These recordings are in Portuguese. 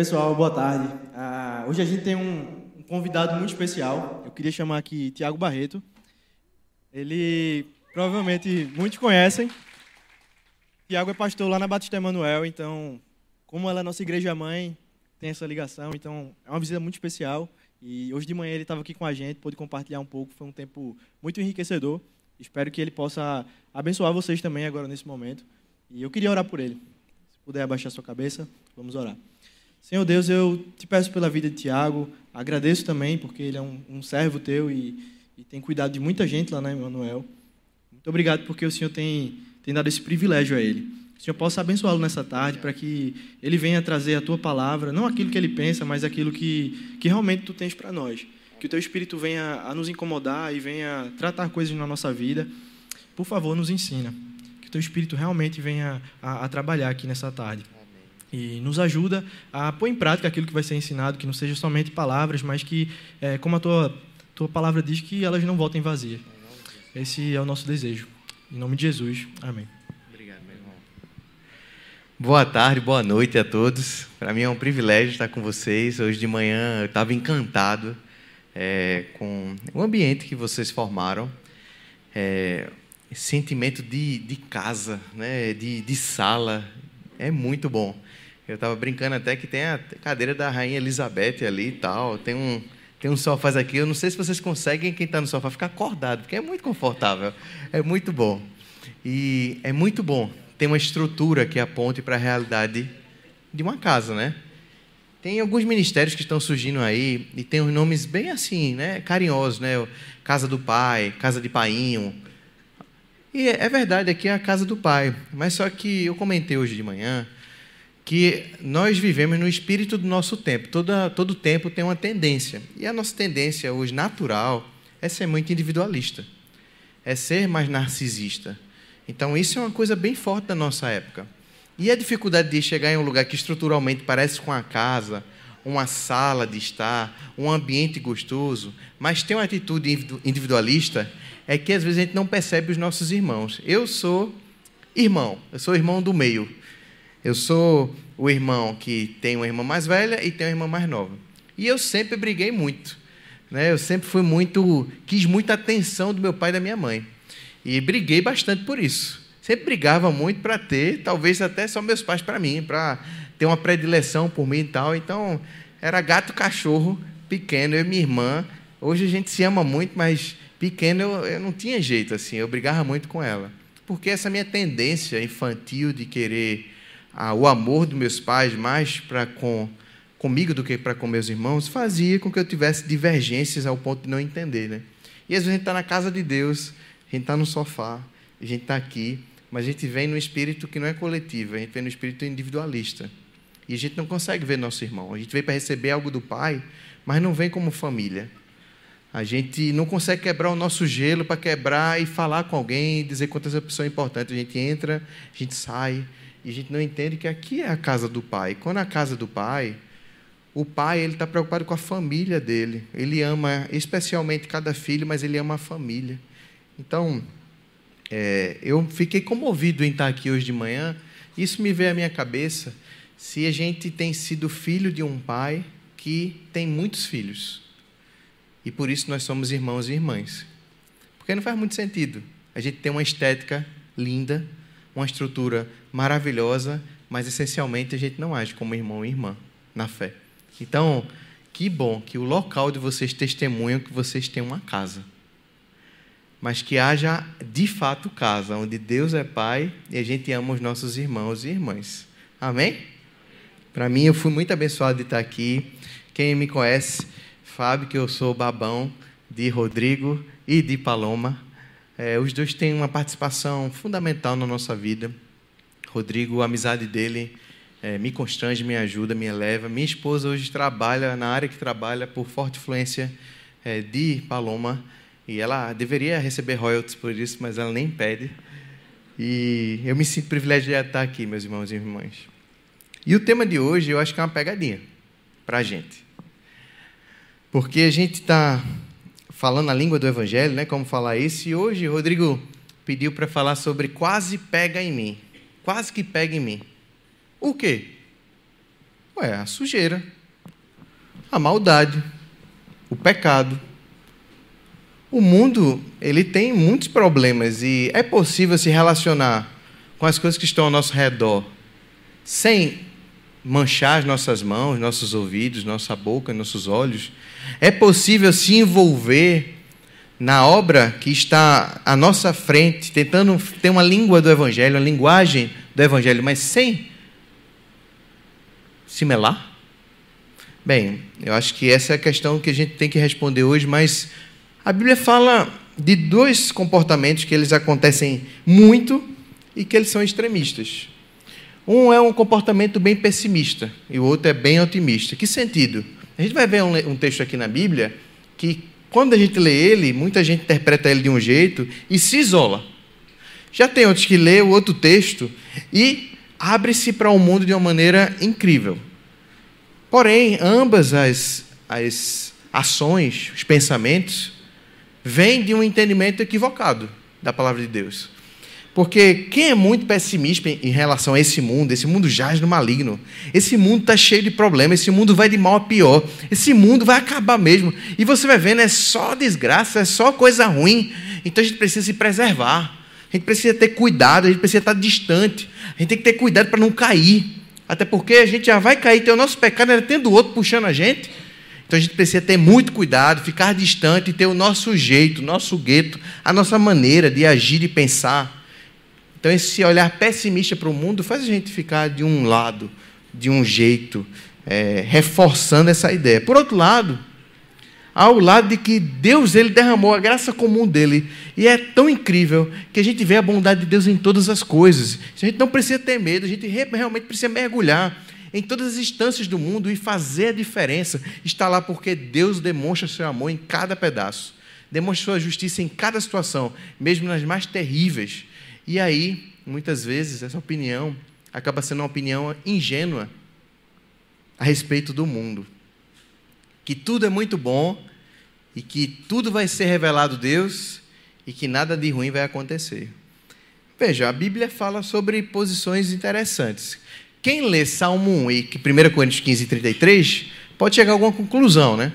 Pessoal, boa tarde. Ah, hoje a gente tem um, um convidado muito especial. Eu queria chamar aqui Tiago Barreto. Ele provavelmente muitos conhecem. Tiago é pastor lá na Batista Emanuel, então, como ela é nossa igreja mãe, tem essa ligação, então é uma visita muito especial. E hoje de manhã ele estava aqui com a gente, pôde compartilhar um pouco, foi um tempo muito enriquecedor. Espero que ele possa abençoar vocês também agora nesse momento. E eu queria orar por ele. Se puder abaixar sua cabeça, vamos orar. Senhor Deus, eu te peço pela vida de Tiago, agradeço também, porque ele é um, um servo teu e, e, tem cuidado de muita gente lá na Emanuel. Muito obrigado porque o Senhor tem, tem dado esse privilégio a ele. O Senhor possa abençoá-lo nessa tarde para que ele venha trazer a tua palavra, não aquilo que ele pensa, mas aquilo que, que realmente tu tens para nós. Que o teu Espírito venha a nos incomodar e venha tratar coisas na nossa vida. Por favor, nos ensina. Que o teu Espírito realmente venha a, a trabalhar aqui nessa tarde e nos ajuda a pôr em prática aquilo que vai ser ensinado, que não seja somente palavras, mas que, é, como a tua, tua palavra diz, que elas não voltem vazias. Esse é o nosso desejo. Em nome de Jesus. Amém. Obrigado, meu irmão. Boa tarde, boa noite a todos. Para mim é um privilégio estar com vocês. Hoje de manhã eu estava encantado é, com o ambiente que vocês formaram. É, sentimento de, de casa, né? de, de sala. É muito bom. Eu estava brincando até que tem a cadeira da Rainha Elizabeth ali e tal. Tem um, tem um sofás aqui. Eu não sei se vocês conseguem, quem está no sofá, ficar acordado, porque é muito confortável. É muito bom. E é muito bom ter uma estrutura que aponte para a realidade de uma casa, né? Tem alguns ministérios que estão surgindo aí e tem uns nomes bem assim, né? Carinhosos, né? Casa do Pai, Casa de Painho. E é verdade, aqui é a casa do Pai. Mas só que eu comentei hoje de manhã que nós vivemos no espírito do nosso tempo. Toda, todo tempo tem uma tendência. E a nossa tendência hoje, natural, é ser muito individualista. É ser mais narcisista. Então, isso é uma coisa bem forte da nossa época. E a dificuldade de chegar em um lugar que estruturalmente parece com a casa, uma sala de estar, um ambiente gostoso, mas tem uma atitude individualista, é que às vezes a gente não percebe os nossos irmãos. Eu sou irmão, eu sou irmão do meio. Eu sou o irmão que tem uma irmã mais velha e tem uma irmã mais nova. E eu sempre briguei muito. Né? Eu sempre fui muito. quis muita atenção do meu pai e da minha mãe. E briguei bastante por isso. Sempre brigava muito para ter, talvez até só meus pais para mim, para ter uma predileção por mim e tal. Então, era gato cachorro pequeno, eu e minha irmã. Hoje a gente se ama muito, mas pequeno eu, eu não tinha jeito assim, eu brigava muito com ela. Porque essa minha tendência infantil de querer ah, o amor dos meus pais mais para com comigo do que para com meus irmãos fazia com que eu tivesse divergências ao ponto de não entender, né? E às vezes a gente está na casa de Deus, a gente está no sofá, a gente está aqui, mas a gente vem no espírito que não é coletivo, a gente vem no espírito individualista. E a gente não consegue ver nosso irmão. A gente vem para receber algo do Pai, mas não vem como família. A gente não consegue quebrar o nosso gelo para quebrar e falar com alguém, dizer quantas pessoas é importante. A gente entra, a gente sai, e a gente não entende que aqui é a casa do pai. Quando é a casa do pai, o pai ele está preocupado com a família dele. Ele ama especialmente cada filho, mas ele ama a família. Então, é, eu fiquei comovido em estar aqui hoje de manhã. Isso me veio à minha cabeça. Se a gente tem sido filho de um pai que tem muitos filhos. E por isso nós somos irmãos e irmãs. Porque não faz muito sentido. A gente tem uma estética linda, uma estrutura maravilhosa, mas essencialmente a gente não age como irmão e irmã na fé. Então, que bom que o local de vocês testemunham que vocês têm uma casa. Mas que haja de fato casa, onde Deus é Pai e a gente ama os nossos irmãos e irmãs. Amém? Para mim, eu fui muito abençoado de estar aqui. Quem me conhece sabe que eu sou babão de Rodrigo e de Paloma. É, os dois têm uma participação fundamental na nossa vida. Rodrigo, a amizade dele é, me constrange, me ajuda, me eleva. Minha esposa hoje trabalha na área que trabalha por forte influência é, de Paloma. E ela deveria receber royalties por isso, mas ela nem pede. E eu me sinto privilegiado de estar aqui, meus irmãos e irmãs. E o tema de hoje eu acho que é uma pegadinha para a gente. Porque a gente está falando a língua do Evangelho, né? Como falar isso. E hoje Rodrigo pediu para falar sobre quase pega em mim. Quase que pega em mim. O quê? Ué, a sujeira, a maldade, o pecado. O mundo, ele tem muitos problemas e é possível se relacionar com as coisas que estão ao nosso redor sem manchar as nossas mãos, nossos ouvidos, nossa boca, nossos olhos. É possível se envolver na obra que está à nossa frente, tentando ter uma língua do Evangelho, uma linguagem do Evangelho, mas sem se melar? Bem, eu acho que essa é a questão que a gente tem que responder hoje, mas a Bíblia fala de dois comportamentos que eles acontecem muito e que eles são extremistas. Um é um comportamento bem pessimista e o outro é bem otimista. Que sentido? A gente vai ver um, um texto aqui na Bíblia que, quando a gente lê ele, muita gente interpreta ele de um jeito e se isola. Já tem outros que lê o outro texto e abre-se para o um mundo de uma maneira incrível. Porém, ambas as, as ações, os pensamentos, vêm de um entendimento equivocado da palavra de Deus. Porque quem é muito pessimista em relação a esse mundo, esse mundo jaz no maligno, esse mundo está cheio de problemas, esse mundo vai de mal a pior, esse mundo vai acabar mesmo. E você vai vendo, é só desgraça, é só coisa ruim. Então a gente precisa se preservar, a gente precisa ter cuidado, a gente precisa estar distante, a gente tem que ter cuidado para não cair. Até porque a gente já vai cair, ter o nosso pecado era tendo o outro puxando a gente. Então a gente precisa ter muito cuidado, ficar distante ter o nosso jeito, o nosso gueto, a nossa maneira de agir e pensar. Então esse olhar pessimista para o mundo faz a gente ficar de um lado, de um jeito, é, reforçando essa ideia. Por outro lado, ao lado de que Deus ele derramou a graça comum dele. E é tão incrível que a gente vê a bondade de Deus em todas as coisas. A gente não precisa ter medo, a gente realmente precisa mergulhar em todas as instâncias do mundo e fazer a diferença. Está lá porque Deus demonstra seu amor em cada pedaço, demonstra sua justiça em cada situação, mesmo nas mais terríveis. E aí, muitas vezes, essa opinião acaba sendo uma opinião ingênua a respeito do mundo que tudo é muito bom e que tudo vai ser revelado Deus e que nada de ruim vai acontecer. Veja, a Bíblia fala sobre posições interessantes. Quem lê Salmo 1 e 1 Coríntios 15 e 33 pode chegar a alguma conclusão, né?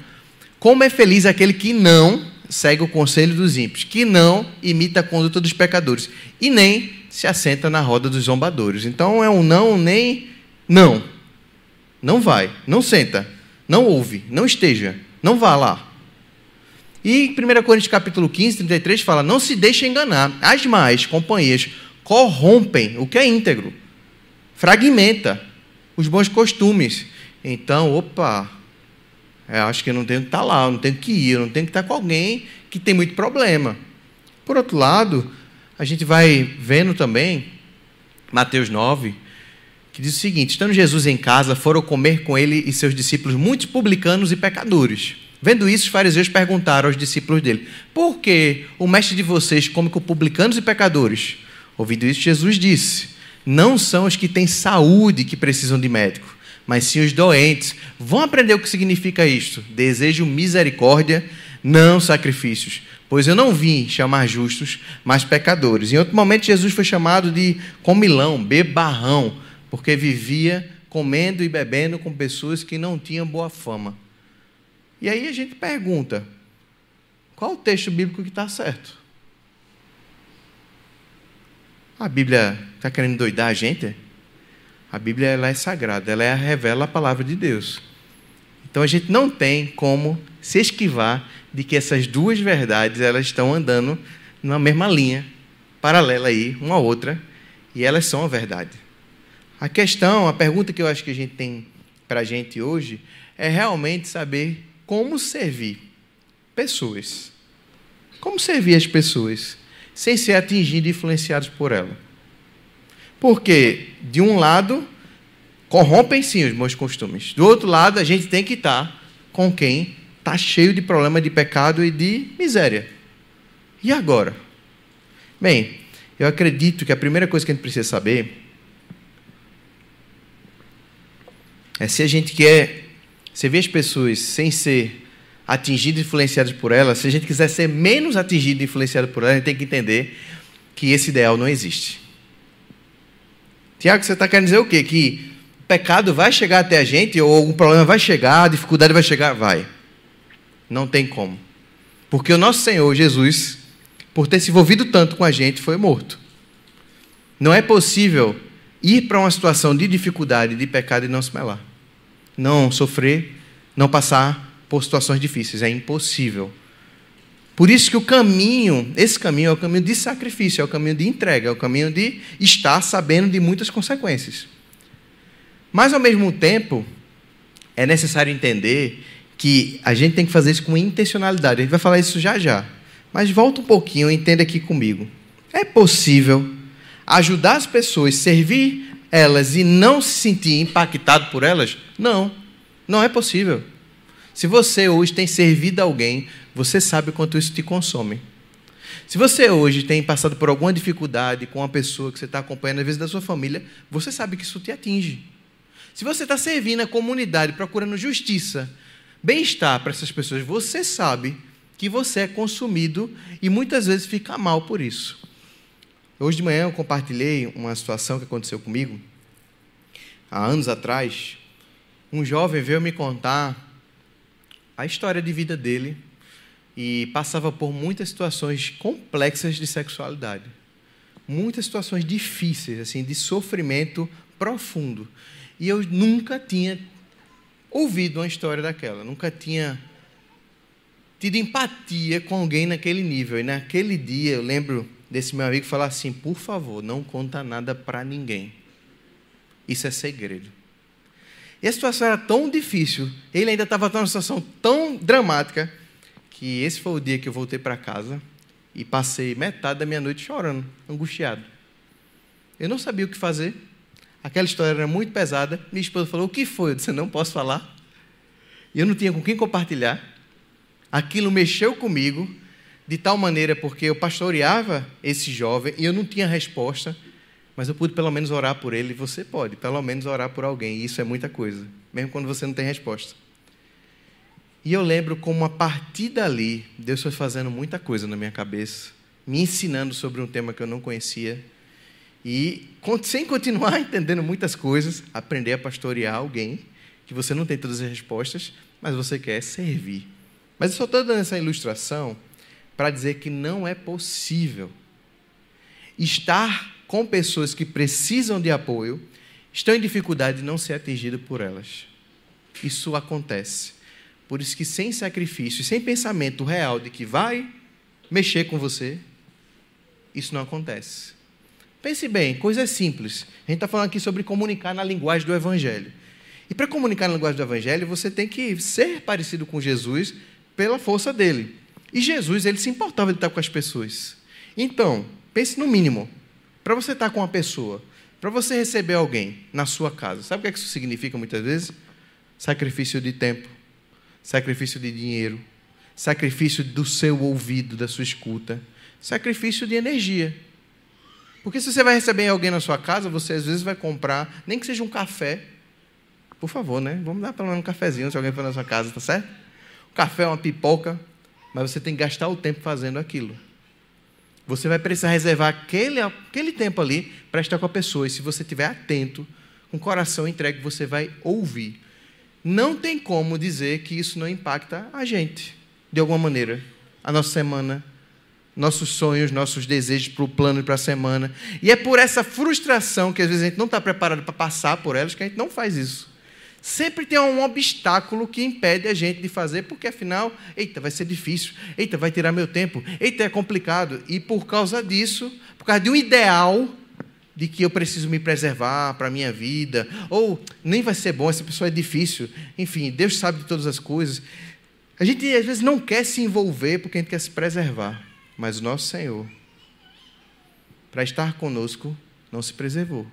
Como é feliz aquele que não segue o conselho dos ímpios, que não imita a conduta dos pecadores e nem se assenta na roda dos zombadores. Então é um não nem não. Não vai, não senta. Não ouve, não esteja, não vá lá. E 1 Coríntios capítulo 15, 33 fala: Não se deixe enganar, as más companhias corrompem o que é íntegro, fragmenta os bons costumes. Então, opa, eu acho que eu não tenho que estar lá, eu não tenho que ir, eu não tenho que estar com alguém que tem muito problema. Por outro lado, a gente vai vendo também, Mateus 9, que diz o seguinte: estando Jesus em casa, foram comer com ele e seus discípulos muitos publicanos e pecadores. Vendo isso, os fariseus perguntaram aos discípulos dele: Por que o mestre de vocês come com publicanos e pecadores? Ouvindo isso, Jesus disse: Não são os que têm saúde que precisam de médico, mas sim os doentes. Vão aprender o que significa isto: desejo misericórdia, não sacrifícios. Pois eu não vim chamar justos, mas pecadores. Em outro momento, Jesus foi chamado de comilão, bebarrão porque vivia comendo e bebendo com pessoas que não tinham boa fama. E aí a gente pergunta: qual o texto bíblico que está certo? A Bíblia está querendo doidar a gente? A Bíblia ela é sagrada, ela é, revela a palavra de Deus. Então a gente não tem como se esquivar de que essas duas verdades elas estão andando na mesma linha, paralela aí, uma à outra, e elas são a verdade. A questão, a pergunta que eu acho que a gente tem para a gente hoje é realmente saber como servir pessoas. Como servir as pessoas sem ser atingido e influenciados por ela. Porque, de um lado, corrompem sim os bons costumes. Do outro lado, a gente tem que estar com quem está cheio de problema de pecado e de miséria. E agora? Bem, eu acredito que a primeira coisa que a gente precisa saber É se a gente quer servir as pessoas sem ser atingido e influenciado por elas, se a gente quiser ser menos atingido e influenciado por elas, a gente tem que entender que esse ideal não existe. Tiago, você está querendo dizer o quê? Que pecado vai chegar até a gente, ou algum problema vai chegar, dificuldade vai chegar? Vai. Não tem como. Porque o nosso Senhor Jesus, por ter se envolvido tanto com a gente, foi morto. Não é possível ir para uma situação de dificuldade, de pecado e não se melar. Não sofrer, não passar por situações difíceis. É impossível. Por isso que o caminho, esse caminho é o caminho de sacrifício, é o caminho de entrega, é o caminho de estar sabendo de muitas consequências. Mas, ao mesmo tempo, é necessário entender que a gente tem que fazer isso com intencionalidade. A gente vai falar isso já já. Mas volta um pouquinho, entenda aqui comigo. É possível ajudar as pessoas, servir elas e não se sentir impactado por elas? Não, não é possível. Se você hoje tem servido alguém, você sabe quanto isso te consome. Se você hoje tem passado por alguma dificuldade com uma pessoa que você está acompanhando, às vezes da sua família, você sabe que isso te atinge. Se você está servindo a comunidade, procurando justiça, bem-estar para essas pessoas, você sabe que você é consumido e muitas vezes fica mal por isso. Hoje de manhã eu compartilhei uma situação que aconteceu comigo. Há anos atrás, um jovem veio me contar a história de vida dele e passava por muitas situações complexas de sexualidade. Muitas situações difíceis, assim, de sofrimento profundo. E eu nunca tinha ouvido uma história daquela, nunca tinha tido empatia com alguém naquele nível. E naquele dia eu lembro desse meu amigo falar assim: por favor, não conta nada para ninguém. Isso é segredo. E a situação era tão difícil, ele ainda estava numa situação tão dramática, que esse foi o dia que eu voltei para casa e passei metade da minha noite chorando, angustiado. Eu não sabia o que fazer. Aquela história era muito pesada. Minha esposa falou: O que foi? Eu disse: Não posso falar. E eu não tinha com quem compartilhar. Aquilo mexeu comigo de tal maneira porque eu pastoreava esse jovem e eu não tinha resposta, mas eu pude pelo menos orar por ele. Você pode, pelo menos orar por alguém. E isso é muita coisa, mesmo quando você não tem resposta. E eu lembro como a partir dali, Deus foi fazendo muita coisa na minha cabeça, me ensinando sobre um tema que eu não conhecia. E sem continuar entendendo muitas coisas, aprender a pastorear alguém que você não tem todas as respostas, mas você quer servir. Mas eu só estou dando essa ilustração para dizer que não é possível estar com pessoas que precisam de apoio, estão em dificuldade de não ser atingido por elas. Isso acontece. Por isso que sem sacrifício, sem pensamento real de que vai mexer com você, isso não acontece. Pense bem, coisas simples. A gente está falando aqui sobre comunicar na linguagem do Evangelho. E para comunicar na linguagem do Evangelho, você tem que ser parecido com Jesus pela força dele. E Jesus, ele se importava de estar com as pessoas. Então, pense no mínimo. Para você estar com uma pessoa, para você receber alguém na sua casa, sabe o que, é que isso significa muitas vezes? Sacrifício de tempo, sacrifício de dinheiro, sacrifício do seu ouvido, da sua escuta, sacrifício de energia. Porque se você vai receber alguém na sua casa, você às vezes vai comprar, nem que seja um café. Por favor, né? Vamos dar pelo menos um cafezinho se alguém for na sua casa, tá certo? Um café, uma pipoca, mas você tem que gastar o tempo fazendo aquilo. Você vai precisar reservar aquele, aquele tempo ali para estar com a pessoa. E se você estiver atento, com o coração entregue, você vai ouvir. Não tem como dizer que isso não impacta a gente, de alguma maneira. A nossa semana, nossos sonhos, nossos desejos para o plano e para a semana. E é por essa frustração que às vezes a gente não está preparado para passar por elas que a gente não faz isso sempre tem um obstáculo que impede a gente de fazer, porque afinal, eita, vai ser difícil, eita, vai tirar meu tempo, eita, é complicado. E por causa disso, por causa de um ideal de que eu preciso me preservar para a minha vida, ou nem vai ser bom, essa pessoa é difícil, enfim, Deus sabe de todas as coisas. A gente às vezes não quer se envolver porque a gente quer se preservar, mas o nosso Senhor, para estar conosco, não se preservou,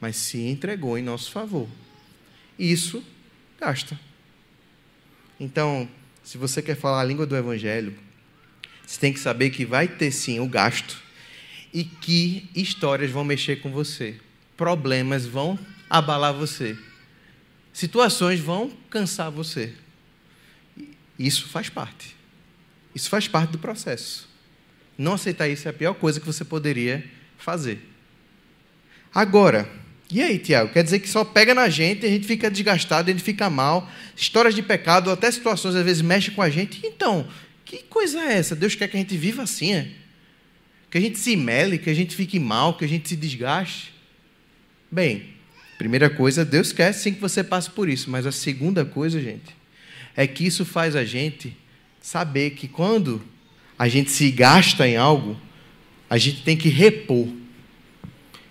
mas se entregou em nosso favor isso gasta. Então, se você quer falar a língua do Evangelho, você tem que saber que vai ter sim o gasto e que histórias vão mexer com você, problemas vão abalar você, situações vão cansar você. Isso faz parte. Isso faz parte do processo. Não aceitar isso é a pior coisa que você poderia fazer. Agora, E aí, Tiago? Quer dizer que só pega na gente, a gente fica desgastado, a gente fica mal, histórias de pecado, até situações às vezes mexem com a gente. Então, que coisa é essa? Deus quer que a gente viva assim, é? Que a gente se mele, que a gente fique mal, que a gente se desgaste. Bem, primeira coisa, Deus quer sim que você passe por isso, mas a segunda coisa, gente, é que isso faz a gente saber que quando a gente se gasta em algo, a gente tem que repor.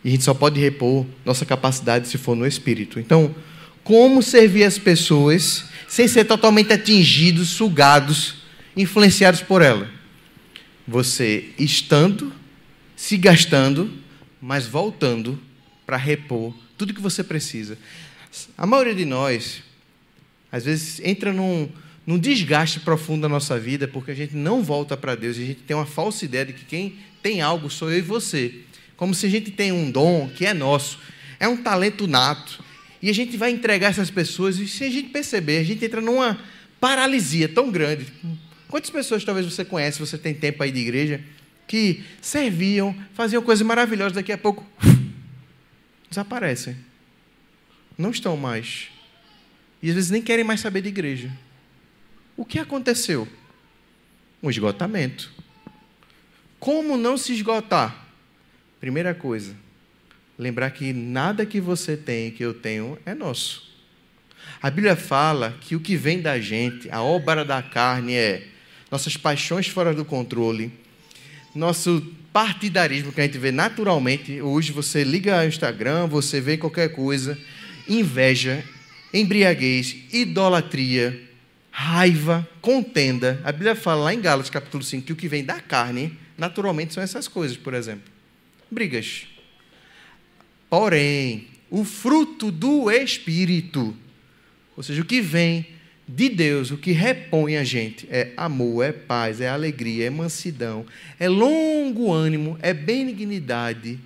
E a gente só pode repor nossa capacidade se for no espírito. Então, como servir as pessoas sem ser totalmente atingidos, sugados, influenciados por ela? Você estando, se gastando, mas voltando para repor tudo que você precisa. A maioria de nós, às vezes, entra num, num desgaste profundo da nossa vida porque a gente não volta para Deus e a gente tem uma falsa ideia de que quem tem algo sou eu e você. Como se a gente tem um dom que é nosso, é um talento nato. E a gente vai entregar essas pessoas e se a gente perceber, a gente entra numa paralisia tão grande. Quantas pessoas talvez você conhece, você tem tempo aí de igreja, que serviam, faziam coisas maravilhosas, daqui a pouco desaparecem. Não estão mais. E às vezes nem querem mais saber de igreja. O que aconteceu? Um esgotamento. Como não se esgotar? Primeira coisa, lembrar que nada que você tem, que eu tenho, é nosso. A Bíblia fala que o que vem da gente, a obra da carne é nossas paixões fora do controle, nosso partidarismo que a gente vê naturalmente. Hoje você liga ao Instagram, você vê qualquer coisa, inveja, embriaguez, idolatria, raiva, contenda. A Bíblia fala lá em Gálatas capítulo 5 que o que vem da carne, naturalmente, são essas coisas, por exemplo. Brigas. Porém, o fruto do Espírito, ou seja, o que vem de Deus, o que repõe a gente é amor, é paz, é alegria, é mansidão, é longo ânimo, é benignidade,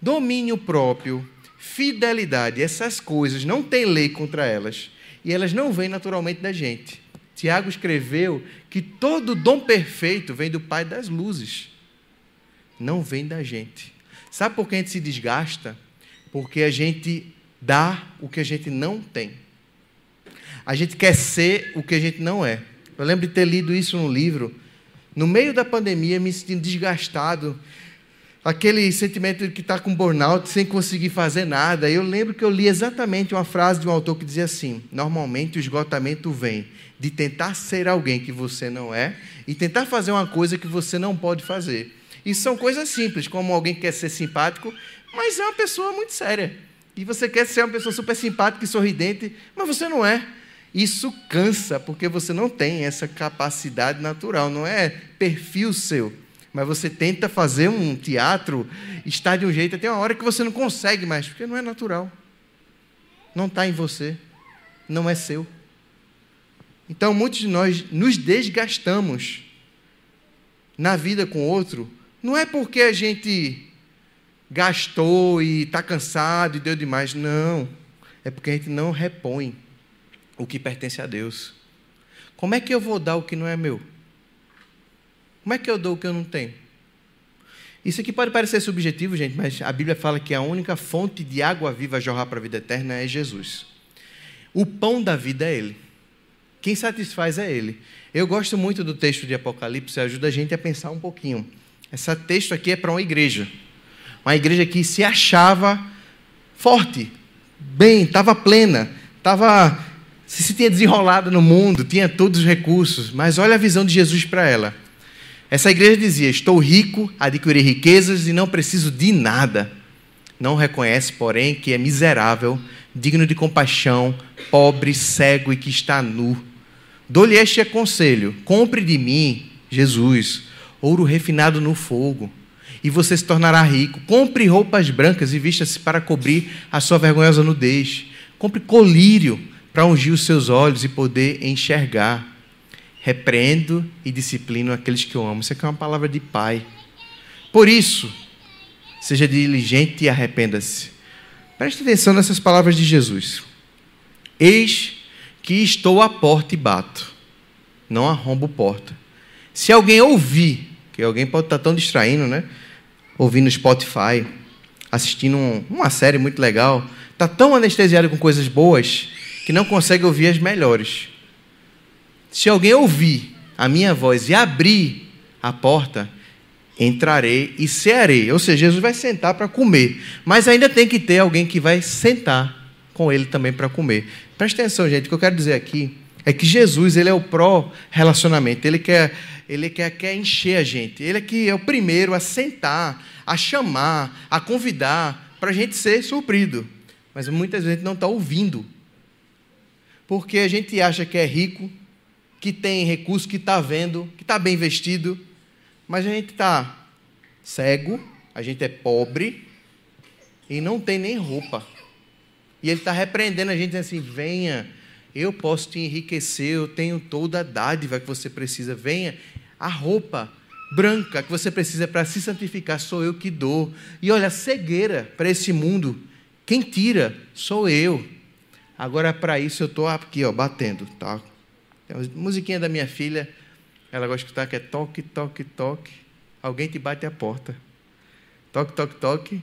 domínio próprio, fidelidade. Essas coisas não tem lei contra elas e elas não vêm naturalmente da gente. Tiago escreveu que todo dom perfeito vem do Pai das luzes, não vem da gente. Sabe por que a gente se desgasta? Porque a gente dá o que a gente não tem. A gente quer ser o que a gente não é. Eu lembro de ter lido isso no livro. No meio da pandemia, me sentindo desgastado. Aquele sentimento de que está com burnout sem conseguir fazer nada. Eu lembro que eu li exatamente uma frase de um autor que dizia assim: Normalmente o esgotamento vem de tentar ser alguém que você não é e tentar fazer uma coisa que você não pode fazer. E são coisas simples, como alguém que quer ser simpático, mas é uma pessoa muito séria. E você quer ser uma pessoa super simpática e sorridente, mas você não é. Isso cansa, porque você não tem essa capacidade natural, não é perfil seu. Mas você tenta fazer um teatro, está de um jeito, até uma hora que você não consegue mais, porque não é natural. Não está em você, não é seu. Então, muitos de nós nos desgastamos na vida com outro, não é porque a gente gastou e está cansado e deu demais, não. É porque a gente não repõe o que pertence a Deus. Como é que eu vou dar o que não é meu? Como é que eu dou o que eu não tenho? Isso aqui pode parecer subjetivo, gente, mas a Bíblia fala que a única fonte de água viva a jorrar para a vida eterna é Jesus. O pão da vida é Ele. Quem satisfaz é Ele. Eu gosto muito do texto de Apocalipse, ajuda a gente a pensar um pouquinho. Esse texto aqui é para uma igreja. Uma igreja que se achava forte, bem, estava plena, estava se se tinha desenrolado no mundo, tinha todos os recursos, mas olha a visão de Jesus para ela. Essa igreja dizia: Estou rico, adquiri riquezas e não preciso de nada. Não reconhece, porém, que é miserável, digno de compaixão, pobre, cego e que está nu. Dou-lhe este conselho: compre de mim, Jesus, ouro refinado no fogo, e você se tornará rico. Compre roupas brancas e vista-se para cobrir a sua vergonhosa nudez. Compre colírio para ungir os seus olhos e poder enxergar. Repreendo e disciplino aqueles que eu amo. Isso aqui é uma palavra de pai. Por isso, seja diligente e arrependa-se. Preste atenção nessas palavras de Jesus. Eis que estou à porta e bato. Não arrombo porta. Se alguém ouvir, que alguém pode estar tão distraindo, né? Ouvindo Spotify, assistindo um, uma série muito legal, está tão anestesiado com coisas boas que não consegue ouvir as melhores. Se alguém ouvir a minha voz e abrir a porta, entrarei e cearei. Ou seja, Jesus vai sentar para comer. Mas ainda tem que ter alguém que vai sentar com ele também para comer. Presta atenção, gente, o que eu quero dizer aqui é que Jesus ele é o pró-relacionamento. Ele quer, ele quer, quer encher a gente. Ele é que é o primeiro a sentar, a chamar, a convidar para a gente ser suprido. Mas muitas vezes a gente não está ouvindo. Porque a gente acha que é rico, que tem recurso, que está vendo, que está bem vestido, mas a gente está cego, a gente é pobre e não tem nem roupa. E ele está repreendendo a gente dizendo assim: venha, eu posso te enriquecer, eu tenho toda a dádiva que você precisa. Venha, a roupa branca que você precisa para se santificar sou eu que dou. E olha, cegueira para esse mundo, quem tira sou eu. Agora, para isso, eu estou aqui, ó, batendo. Tá? Tem uma musiquinha da minha filha, ela gosta de escutar que é toque, toque, toque. Alguém te bate a porta. Toque, toque, toque.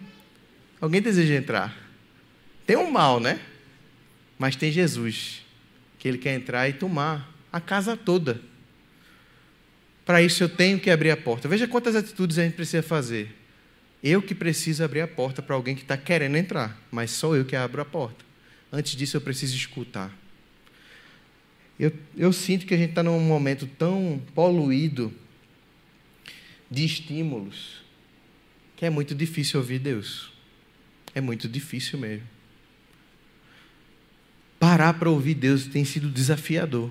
Alguém deseja entrar. Tem um mal, né? Mas tem Jesus que ele quer entrar e tomar a casa toda. Para isso eu tenho que abrir a porta. Veja quantas atitudes a gente precisa fazer. Eu que preciso abrir a porta para alguém que está querendo entrar, mas sou eu que abro a porta. Antes disso eu preciso escutar. Eu, eu sinto que a gente está num momento tão poluído de estímulos que é muito difícil ouvir Deus. É muito difícil mesmo parar para ouvir Deus tem sido desafiador.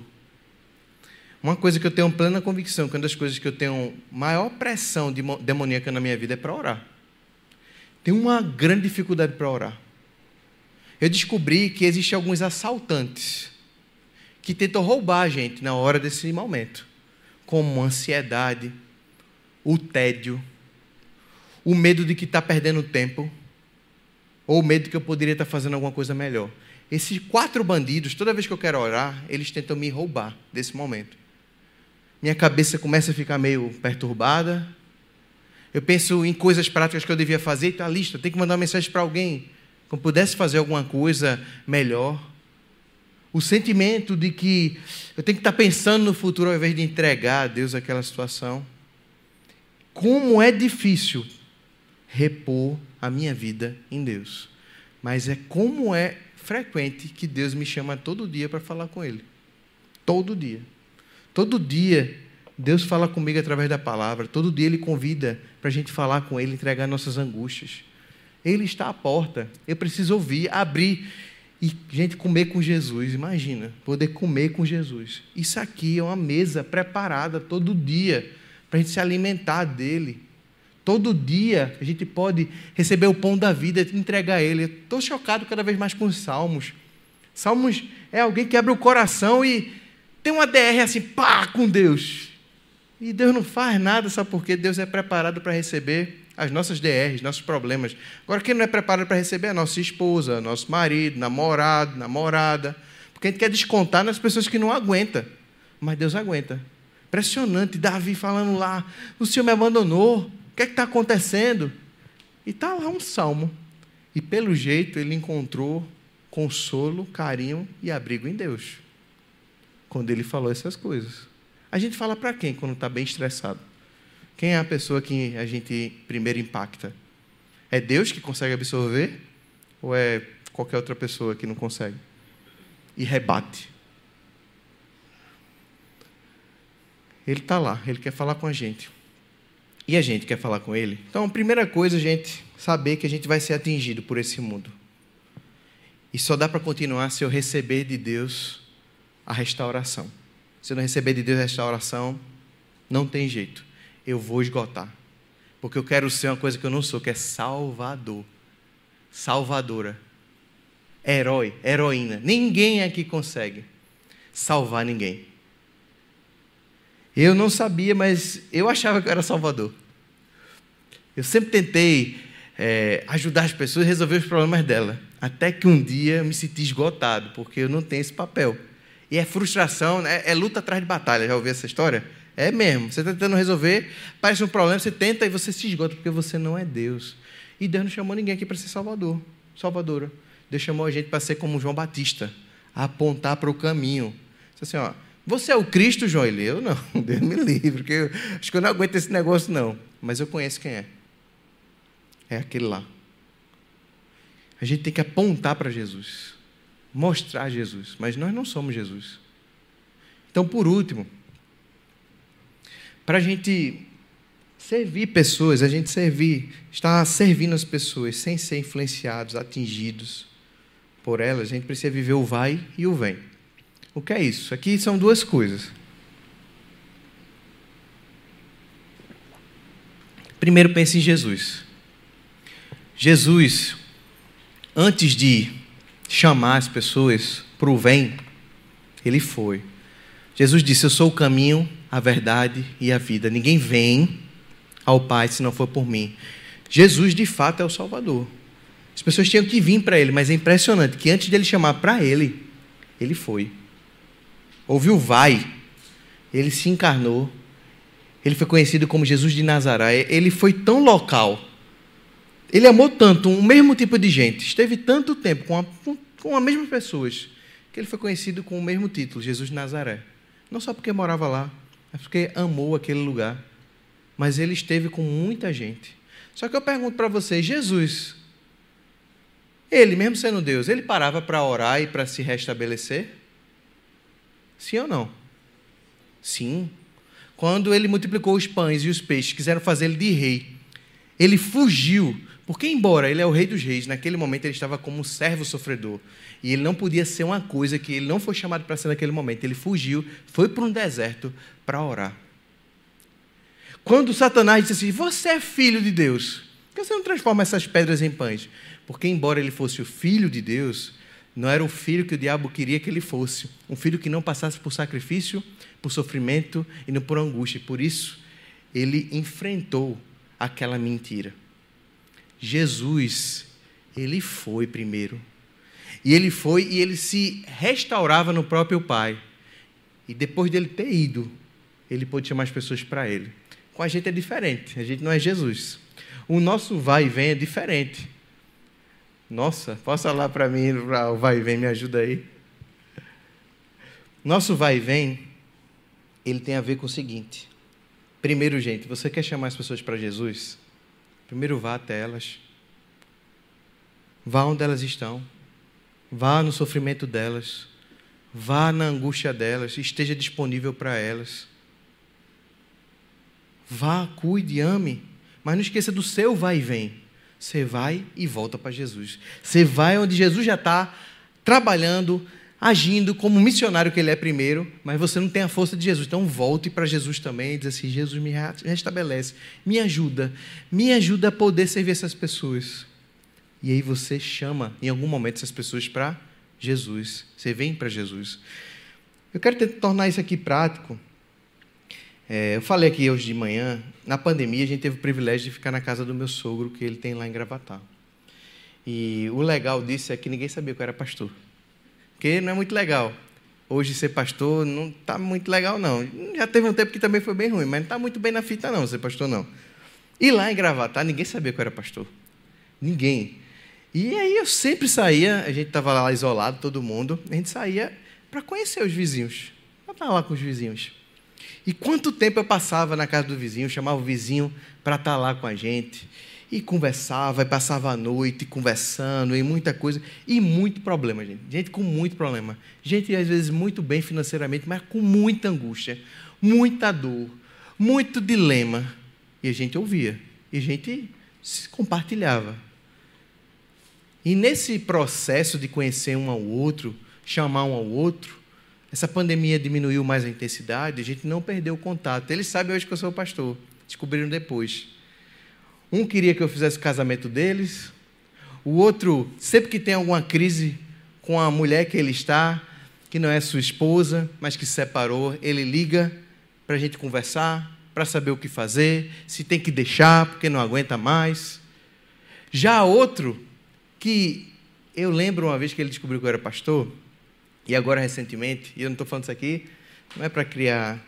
Uma coisa que eu tenho plena convicção, que uma das coisas que eu tenho maior pressão demoníaca na minha vida é para orar. Tenho uma grande dificuldade para orar. Eu descobri que existem alguns assaltantes que tentam roubar a gente na hora desse momento, como ansiedade, o tédio, o medo de que está perdendo tempo, ou o medo de que eu poderia estar fazendo alguma coisa melhor. Esses quatro bandidos, toda vez que eu quero orar, eles tentam me roubar desse momento. Minha cabeça começa a ficar meio perturbada. Eu penso em coisas práticas que eu devia fazer, está lista, tem que mandar uma mensagem para alguém. Como pudesse fazer alguma coisa melhor. O sentimento de que eu tenho que estar pensando no futuro ao invés de entregar a Deus aquela situação. Como é difícil repor a minha vida em Deus. Mas é como é frequente que Deus me chama todo dia para falar com Ele. Todo dia. Todo dia Deus fala comigo através da palavra. Todo dia Ele convida para a gente falar com Ele, entregar nossas angústias. Ele está à porta. Eu preciso ouvir, abrir e gente comer com Jesus. Imagina, poder comer com Jesus. Isso aqui é uma mesa preparada todo dia para a gente se alimentar dele. Todo dia a gente pode receber o pão da vida e entregar a Ele. Estou chocado cada vez mais com os salmos. Salmos é alguém que abre o coração e tem uma DR assim, pá, com Deus. E Deus não faz nada, sabe por quê? Deus é preparado para receber as nossas DRs, nossos problemas. Agora, quem não é preparado para receber é a nossa esposa, nosso marido, namorado, namorada. Porque a gente quer descontar nas pessoas que não aguentam. Mas Deus aguenta. Impressionante, Davi falando lá: o Senhor me abandonou. O que é está acontecendo? E está lá um salmo. E pelo jeito ele encontrou consolo, carinho e abrigo em Deus. Quando ele falou essas coisas. A gente fala para quem quando está bem estressado? Quem é a pessoa que a gente primeiro impacta? É Deus que consegue absorver? Ou é qualquer outra pessoa que não consegue? E rebate. Ele está lá, ele quer falar com a gente. E a gente quer falar com ele? Então, a primeira coisa, gente, saber que a gente vai ser atingido por esse mundo. E só dá para continuar se eu receber de Deus a restauração. Se eu não receber de Deus a restauração, não tem jeito. Eu vou esgotar. Porque eu quero ser uma coisa que eu não sou, que é salvador. Salvadora. Herói, heroína. Ninguém aqui consegue salvar ninguém. Eu não sabia, mas eu achava que eu era salvador. Eu sempre tentei é, ajudar as pessoas a resolver os problemas dela. Até que um dia eu me senti esgotado, porque eu não tenho esse papel. E é frustração, né? é luta atrás de batalha. Já ouviu essa história? É mesmo. Você está tentando resolver, parece um problema, você tenta e você se esgota, porque você não é Deus. E Deus não chamou ninguém aqui para ser salvador, salvadora. Deus chamou a gente para ser como João Batista, apontar para o caminho. Disse assim, ó, você é o Cristo, João? Ele, eu não, Deus me livre, porque eu, acho que eu não aguento esse negócio, não. Mas eu conheço quem é. É aquele lá. A gente tem que apontar para Jesus, mostrar Jesus, mas nós não somos Jesus. Então, por último, para a gente servir pessoas, a gente servir, estar servindo as pessoas sem ser influenciados, atingidos por elas, a gente precisa viver o vai e o vem. O que é isso? Aqui são duas coisas. Primeiro pense em Jesus. Jesus, antes de chamar as pessoas para o vem, ele foi. Jesus disse: Eu sou o caminho, a verdade e a vida. Ninguém vem ao Pai se não for por mim. Jesus, de fato, é o Salvador. As pessoas tinham que vir para ele, mas é impressionante que antes dele chamar para ele, ele foi ouviu vai, ele se encarnou, ele foi conhecido como Jesus de Nazaré, ele foi tão local, ele amou tanto o mesmo tipo de gente, esteve tanto tempo com, a, com as mesmas pessoas, que ele foi conhecido com o mesmo título, Jesus de Nazaré. Não só porque morava lá, mas porque amou aquele lugar. Mas ele esteve com muita gente. Só que eu pergunto para vocês, Jesus, ele, mesmo sendo Deus, ele parava para orar e para se restabelecer? Sim ou não? Sim. Quando ele multiplicou os pães e os peixes, quiseram fazer ele de rei. Ele fugiu, porque, embora ele é o rei dos reis, naquele momento ele estava como um servo sofredor. E ele não podia ser uma coisa que ele não foi chamado para ser naquele momento. Ele fugiu, foi para um deserto para orar. Quando Satanás disse assim: Você é filho de Deus, por que você não transforma essas pedras em pães? Porque, embora ele fosse o filho de Deus, não era o filho que o diabo queria que ele fosse. Um filho que não passasse por sacrifício, por sofrimento e não por angústia. Por isso, ele enfrentou aquela mentira. Jesus, ele foi primeiro. E ele foi e ele se restaurava no próprio Pai. E depois dele ter ido, ele pôde chamar as pessoas para ele. Com a gente é diferente, a gente não é Jesus. O nosso vai e vem é diferente. Nossa, posso falar para mim, o vai e vem, me ajuda aí. Nosso vai e vem, ele tem a ver com o seguinte. Primeiro, gente, você quer chamar as pessoas para Jesus? Primeiro vá até elas. Vá onde elas estão. Vá no sofrimento delas. Vá na angústia delas. Esteja disponível para elas. Vá, cuide, ame. Mas não esqueça do seu vai e vem. Você vai e volta para Jesus. Você vai onde Jesus já está trabalhando, agindo como missionário que ele é primeiro, mas você não tem a força de Jesus. Então volte para Jesus também e diz assim: Jesus me restabelece, me ajuda, me ajuda a poder servir essas pessoas. E aí você chama em algum momento essas pessoas para Jesus. Você vem para Jesus. Eu quero tentar tornar isso aqui prático. É, eu falei aqui hoje de manhã, na pandemia a gente teve o privilégio de ficar na casa do meu sogro, que ele tem lá em Gravatar. E o legal disso é que ninguém sabia que eu era pastor. Porque não é muito legal. Hoje ser pastor não está muito legal, não. Já teve um tempo que também foi bem ruim, mas não está muito bem na fita, não, ser pastor, não. E lá em Gravatar, ninguém sabia que eu era pastor. Ninguém. E aí eu sempre saía, a gente estava lá isolado, todo mundo, a gente saía para conhecer os vizinhos, para estar lá com os vizinhos. E quanto tempo eu passava na casa do vizinho, chamava o vizinho para estar tá lá com a gente. E conversava, e passava a noite conversando, e muita coisa. E muito problema, gente. Gente com muito problema. Gente, às vezes, muito bem financeiramente, mas com muita angústia, muita dor, muito dilema. E a gente ouvia. E a gente se compartilhava. E nesse processo de conhecer um ao outro, chamar um ao outro, essa pandemia diminuiu mais a intensidade, a gente não perdeu o contato. Eles sabem hoje que eu sou pastor, descobriram depois. Um queria que eu fizesse o casamento deles, o outro, sempre que tem alguma crise com a mulher que ele está, que não é sua esposa, mas que se separou, ele liga para a gente conversar, para saber o que fazer, se tem que deixar porque não aguenta mais. Já outro, que eu lembro uma vez que ele descobriu que eu era pastor, e agora, recentemente, e eu não estou falando isso aqui, não é para criar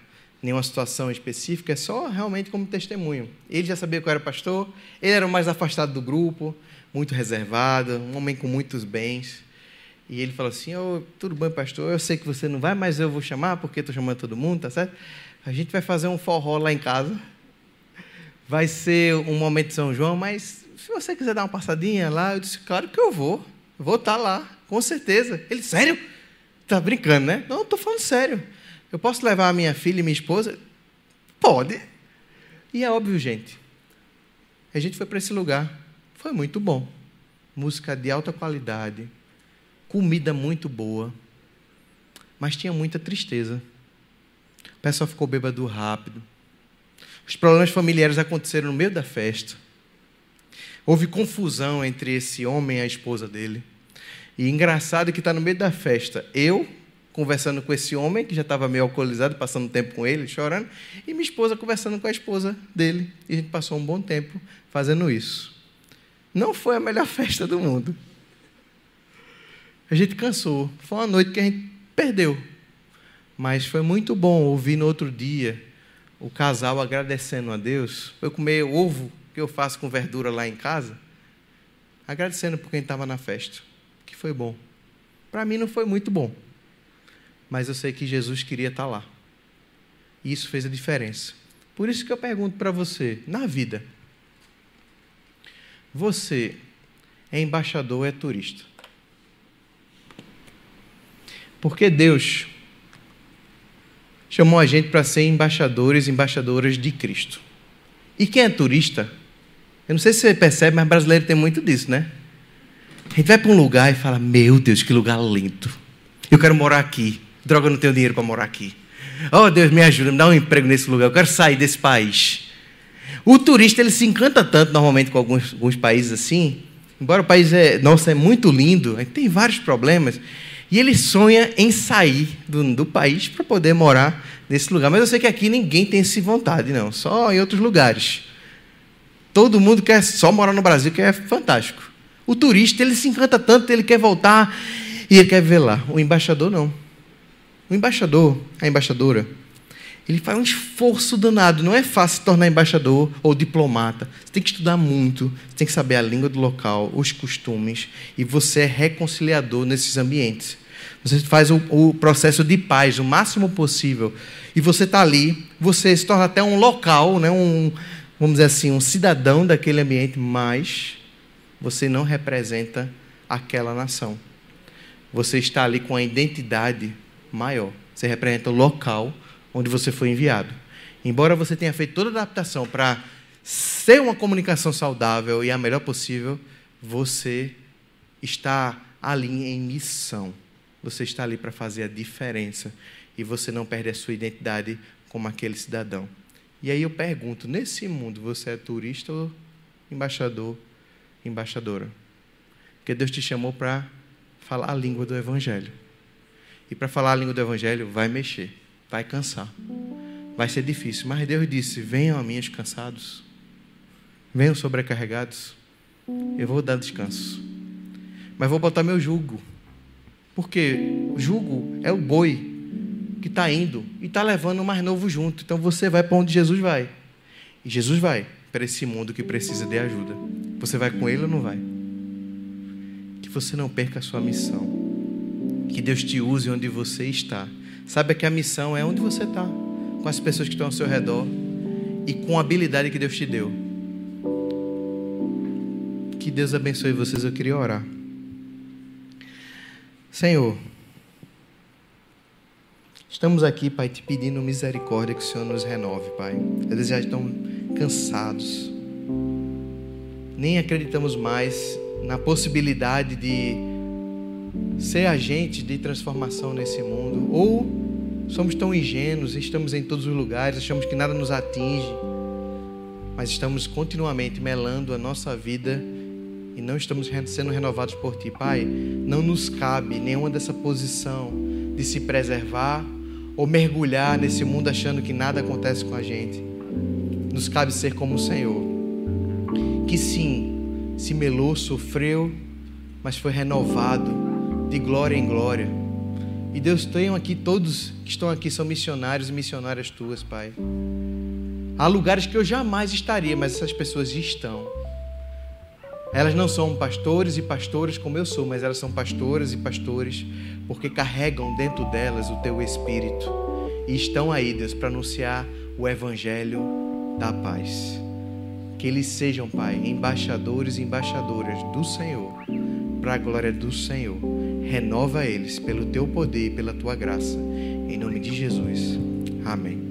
nenhuma situação específica, é só realmente como testemunho. Ele já sabia que eu era pastor, ele era o mais afastado do grupo, muito reservado, um homem com muitos bens. E ele falou assim: oh, tudo bem, pastor, eu sei que você não vai, mas eu vou chamar, porque estou chamando todo mundo, tá certo? A gente vai fazer um forró lá em casa. Vai ser um momento de São João, mas se você quiser dar uma passadinha lá, eu disse: claro que eu vou. vou estar tá lá, com certeza. Ele, sério? Tá brincando, né? Não, estou falando sério. Eu posso levar a minha filha e minha esposa? Pode. E é óbvio, gente. A gente foi para esse lugar. Foi muito bom. Música de alta qualidade, comida muito boa, mas tinha muita tristeza. O pessoal ficou bêbado rápido. Os problemas familiares aconteceram no meio da festa. Houve confusão entre esse homem e a esposa dele. E engraçado que está no meio da festa. Eu, conversando com esse homem, que já estava meio alcoolizado, passando tempo com ele, chorando, e minha esposa conversando com a esposa dele. E a gente passou um bom tempo fazendo isso. Não foi a melhor festa do mundo. A gente cansou. Foi uma noite que a gente perdeu. Mas foi muito bom ouvir no outro dia o casal agradecendo a Deus. Eu comer ovo que eu faço com verdura lá em casa, agradecendo por quem estava na festa, que foi bom. Para mim não foi muito bom mas eu sei que Jesus queria estar lá. E isso fez a diferença. Por isso que eu pergunto para você, na vida, você é embaixador ou é turista? Porque Deus chamou a gente para ser embaixadores e embaixadoras de Cristo. E quem é turista? Eu não sei se você percebe, mas brasileiro tem muito disso, né? A gente vai para um lugar e fala: Meu Deus, que lugar lindo. Eu quero morar aqui. Droga, não tenho dinheiro para morar aqui. Oh, Deus, me ajuda, me dá um emprego nesse lugar. Eu quero sair desse país. O turista ele se encanta tanto normalmente com alguns, alguns países assim. Embora o país é, nossa, é muito lindo, tem vários problemas. E ele sonha em sair do, do país para poder morar nesse lugar. Mas eu sei que aqui ninguém tem essa vontade, não. Só em outros lugares. Todo mundo quer só morar no Brasil, que é fantástico. O turista ele se encanta tanto, ele quer voltar e ele quer ver lá. O embaixador não. O embaixador, a embaixadora, ele faz um esforço danado. Não é fácil se tornar embaixador ou diplomata. Você tem que estudar muito, você tem que saber a língua do local, os costumes, e você é reconciliador nesses ambientes. Você faz o, o processo de paz o máximo possível. E você está ali, você se torna até um local, né, um, vamos dizer assim, um cidadão daquele ambiente, mas você não representa aquela nação. Você está ali com a identidade maior. Você representa o local onde você foi enviado. Embora você tenha feito toda a adaptação para ser uma comunicação saudável e a melhor possível, você está ali em missão. Você está ali para fazer a diferença e você não perde a sua identidade como aquele cidadão. E aí eu pergunto: nesse mundo você é turista ou embaixador, embaixadora? Porque Deus te chamou para falar a língua do Evangelho. E para falar a língua do Evangelho, vai mexer, vai cansar, vai ser difícil. Mas Deus disse: Venham a mim os cansados, venham sobrecarregados, eu vou dar descanso. Mas vou botar meu jugo, porque o jugo é o boi que está indo e está levando o mais novo junto. Então você vai para onde Jesus vai. E Jesus vai para esse mundo que precisa de ajuda. Você vai com ele ou não vai? Que você não perca a sua missão. Que Deus te use onde você está. Saiba que a missão é onde você está, com as pessoas que estão ao seu redor e com a habilidade que Deus te deu. Que Deus abençoe vocês. Eu queria orar. Senhor, estamos aqui, Pai, te pedindo misericórdia que o Senhor nos renove, Pai. Vezes já estão cansados. Nem acreditamos mais na possibilidade de ser agente de transformação nesse mundo, ou somos tão ingênuos, estamos em todos os lugares, achamos que nada nos atinge, mas estamos continuamente melando a nossa vida e não estamos sendo renovados por Ti. Pai, não nos cabe nenhuma dessa posição de se preservar ou mergulhar nesse mundo achando que nada acontece com a gente. Nos cabe ser como o Senhor, que sim, se melou, sofreu, mas foi renovado de glória em glória. E Deus, tenham aqui todos que estão aqui são missionários e missionárias tuas, Pai. Há lugares que eu jamais estaria, mas essas pessoas estão. Elas não são pastores e pastoras como eu sou, mas elas são pastoras e pastores porque carregam dentro delas o teu espírito e estão aí, Deus, para anunciar o evangelho da paz. Que eles sejam, Pai, embaixadores e embaixadoras do Senhor, para a glória do Senhor. Renova eles pelo teu poder e pela tua graça. Em nome de Jesus. Amém.